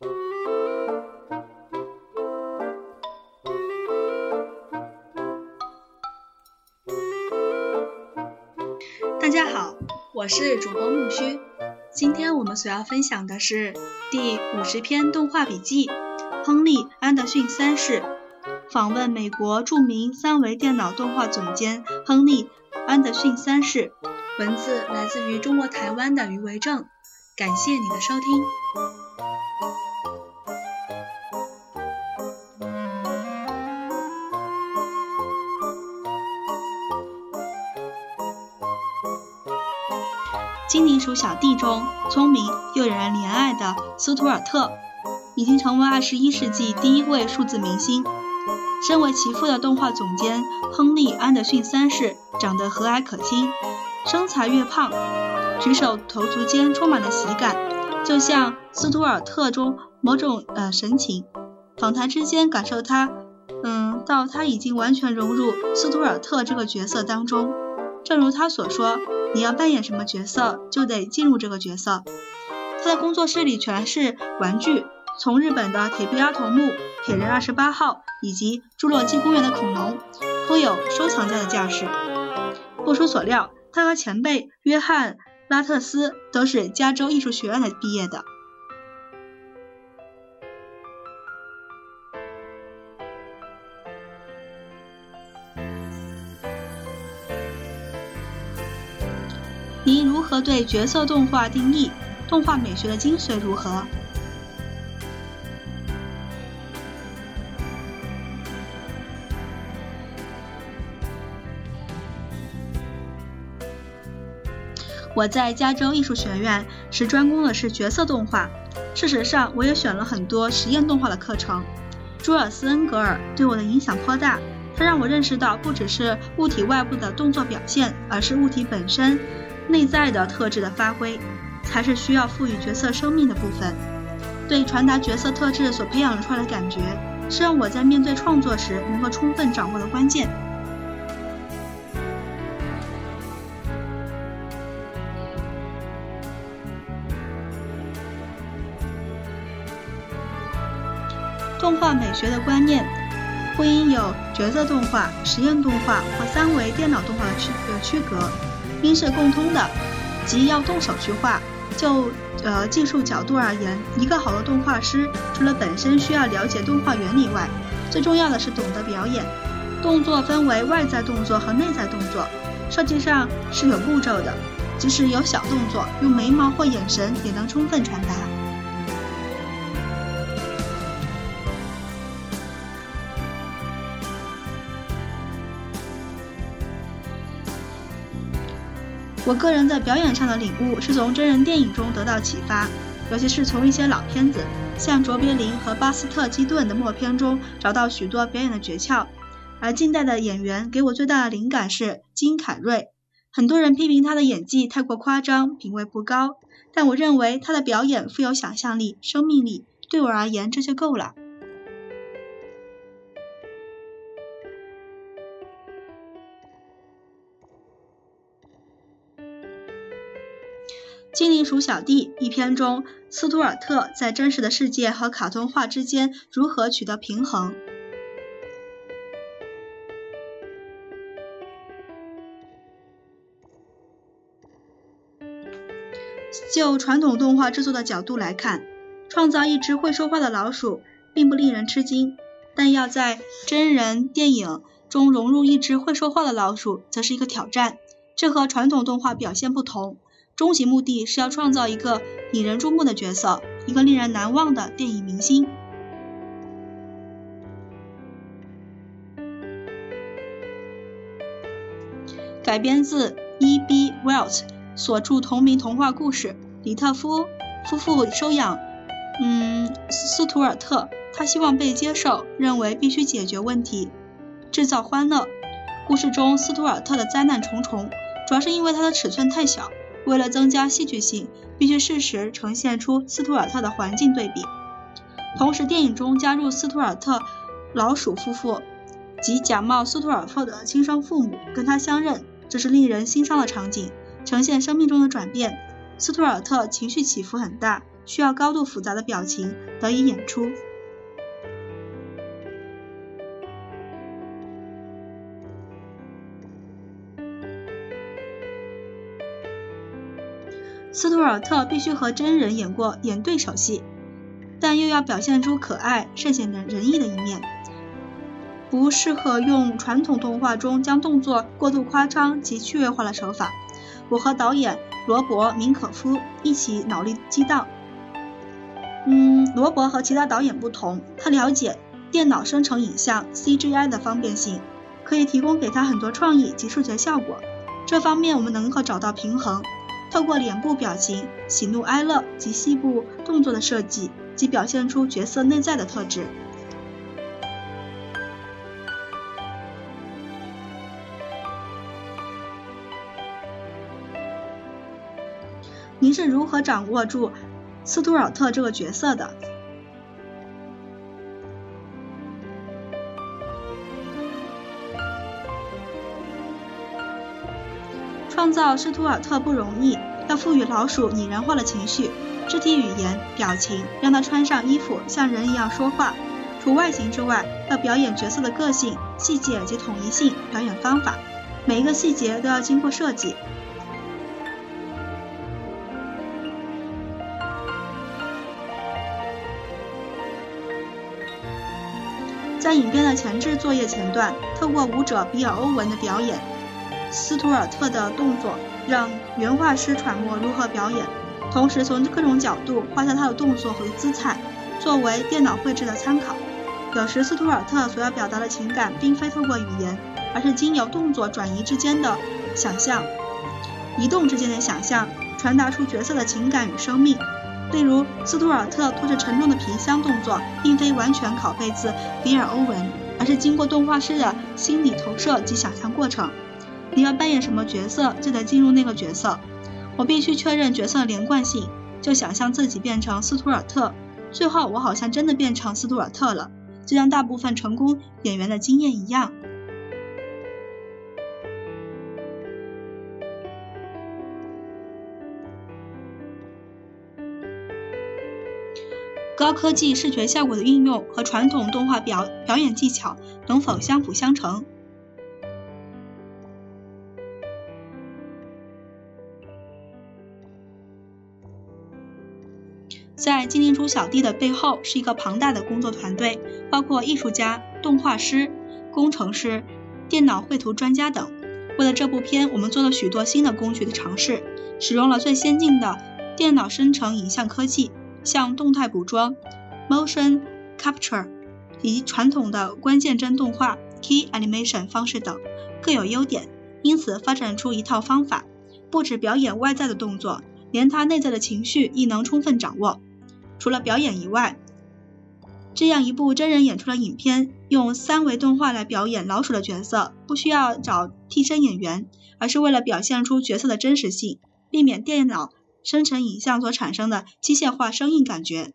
大家好，我是主播木须。今天我们所要分享的是第五十篇动画笔记《亨利·安德逊三世》。访问美国著名三维电脑动画总监亨利·安德逊三世。文字来自于中国台湾的余维正。感谢你的收听。精灵鼠小弟中，聪明又惹人怜爱的斯图尔特，已经成为二十一世纪第一位数字明星。身为其父的动画总监亨利·安德逊三世，长得和蔼可亲，身材越胖，举手投足间充满了喜感，就像斯图尔特中某种呃神情。访谈之间感受他，嗯，到他已经完全融入斯图尔特这个角色当中。正如他所说，你要扮演什么角色，就得进入这个角色。他的工作室里全是玩具。从日本的铁臂阿童木、铁人二十八号以及侏罗纪公园的恐龙，颇有收藏家的架势。不出所料，他和前辈约翰·拉特斯都是加州艺术学院的毕业的。您如何对角色动画定义？动画美学的精髓如何？我在加州艺术学院是专攻的是角色动画，事实上我也选了很多实验动画的课程。朱尔斯恩格尔对我的影响颇大，他让我认识到不只是物体外部的动作表现，而是物体本身内在的特质的发挥，才是需要赋予角色生命的部分。对传达角色特质所培养出来的感觉，是让我在面对创作时能够充分掌握的关键。动画美学的观念不应有角色动画、实验动画或三维电脑动画的区呃区隔，应是共通的，即要动手去画。就呃技术角度而言，一个好的动画师除了本身需要了解动画原理外，最重要的是懂得表演。动作分为外在动作和内在动作，设计上是有步骤的，即使有小动作，用眉毛或眼神也能充分传达。我个人在表演上的领悟是从真人电影中得到启发，尤其是从一些老片子，像卓别林和巴斯特基顿的默片中找到许多表演的诀窍。而近代的演员给我最大的灵感是金凯瑞。很多人批评他的演技太过夸张，品味不高，但我认为他的表演富有想象力、生命力，对我而言这就够了。精灵鼠小弟一篇中，斯图尔特在真实的世界和卡通画之间如何取得平衡？就传统动画制作的角度来看，创造一只会说话的老鼠并不令人吃惊，但要在真人电影中融入一只会说话的老鼠，则是一个挑战。这和传统动画表现不同。终极目的是要创造一个引人注目的角色，一个令人难忘的电影明星。改编自 E.B. Wells 所著同名童话故事。李特夫夫妇收养，嗯，斯图尔特。他希望被接受，认为必须解决问题，制造欢乐。故事中斯图尔特的灾难重重，主要是因为他的尺寸太小。为了增加戏剧性，必须适时呈现出斯图尔特的环境对比。同时，电影中加入斯图尔特老鼠夫妇及假冒斯图尔特的亲生父母跟他相认，这是令人心伤的场景，呈现生命中的转变。斯图尔特情绪起伏很大，需要高度复杂的表情得以演出。斯图尔特必须和真人演过演对手戏，但又要表现出可爱、善解人意的一面，不适合用传统动画中将动作过度夸张及趣味化的手法。我和导演罗伯·明可夫一起脑力激荡。嗯，罗伯和其他导演不同，他了解电脑生成影像 （CGI） 的方便性，可以提供给他很多创意及视觉效果。这方面我们能够找到平衡。透过脸部表情、喜怒哀乐及细部动作的设计，即表现出角色内在的特质。您是如何掌握住斯图尔特这个角色的？创造施图尔特不容易，要赋予老鼠拟人化的情绪、肢体语言、表情，让它穿上衣服像人一样说话。除外形之外，要表演角色的个性、细节及统一性表演方法，每一个细节都要经过设计。在影片的前置作业前段，透过舞者比尔·欧文的表演。斯图尔特的动作让原画师揣摩如何表演，同时从各种角度画下他的动作和姿态，作为电脑绘制的参考。有时斯图尔特所要表达的情感并非透过语言，而是经由动作转移之间的想象、移动之间的想象，传达出角色的情感与生命。例如，斯图尔特拖着沉重的皮箱动作，并非完全拷贝自比尔·欧文，而是经过动画师的心理投射及想象过程。你要扮演什么角色，就得进入那个角色。我必须确认角色连贯性，就想象自己变成斯图尔特。最后，我好像真的变成斯图尔特了，就像大部分成功演员的经验一样。高科技视觉效果的运用和传统动画表表演技巧能否相辅相成？在精灵猪小弟的背后是一个庞大的工作团队，包括艺术家、动画师、工程师、电脑绘图专家等。为了这部片，我们做了许多新的工具的尝试，使用了最先进的电脑生成影像科技，像动态捕捉 （motion capture） 以及传统的关键帧动画 （key animation） 方式等，各有优点。因此，发展出一套方法，不止表演外在的动作，连他内在的情绪亦能充分掌握。除了表演以外，这样一部真人演出的影片，用三维动画来表演老鼠的角色，不需要找替身演员，而是为了表现出角色的真实性，避免电脑生成影像所产生的机械化生硬感觉。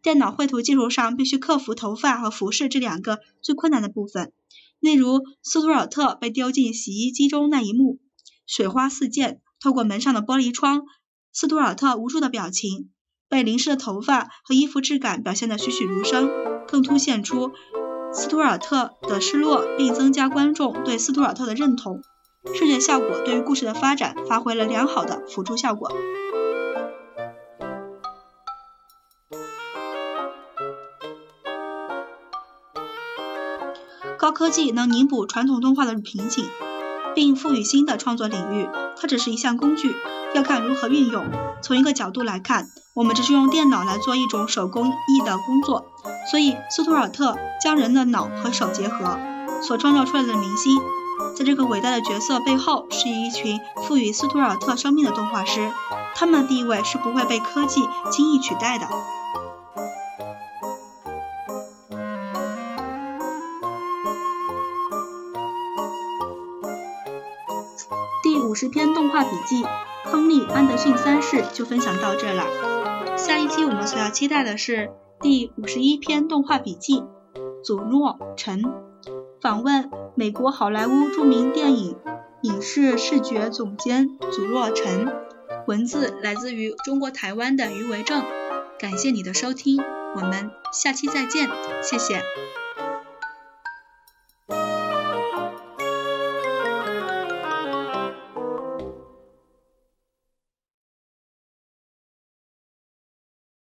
电脑绘图技术上必须克服头发和服饰这两个最困难的部分，例如斯图尔特被丢进洗衣机中那一幕，水花四溅，透过门上的玻璃窗，斯图尔特无助的表情。被淋湿的头发和衣服质感表现得栩栩如生，更凸显出斯图尔特的失落，并增加观众对斯图尔特的认同。视觉效果对于故事的发展发挥了良好的辅助效果。高科技能弥补传统动画的瓶颈，并赋予新的创作领域。它只是一项工具，要看如何运用。从一个角度来看。我们只是用电脑来做一种手工艺的工作，所以斯图尔特将人的脑和手结合，所创造出来的明星，在这个伟大的角色背后，是一群赋予斯图尔特生命的动画师，他们的地位是不会被科技轻易取代的。第五十篇动画笔记，亨利·安德逊三世就分享到这了。下一期我们所要期待的是第五十一篇动画笔记，祖诺陈访问美国好莱坞著名电影影视视觉总监祖诺陈，文字来自于中国台湾的余维正。感谢你的收听，我们下期再见，谢谢。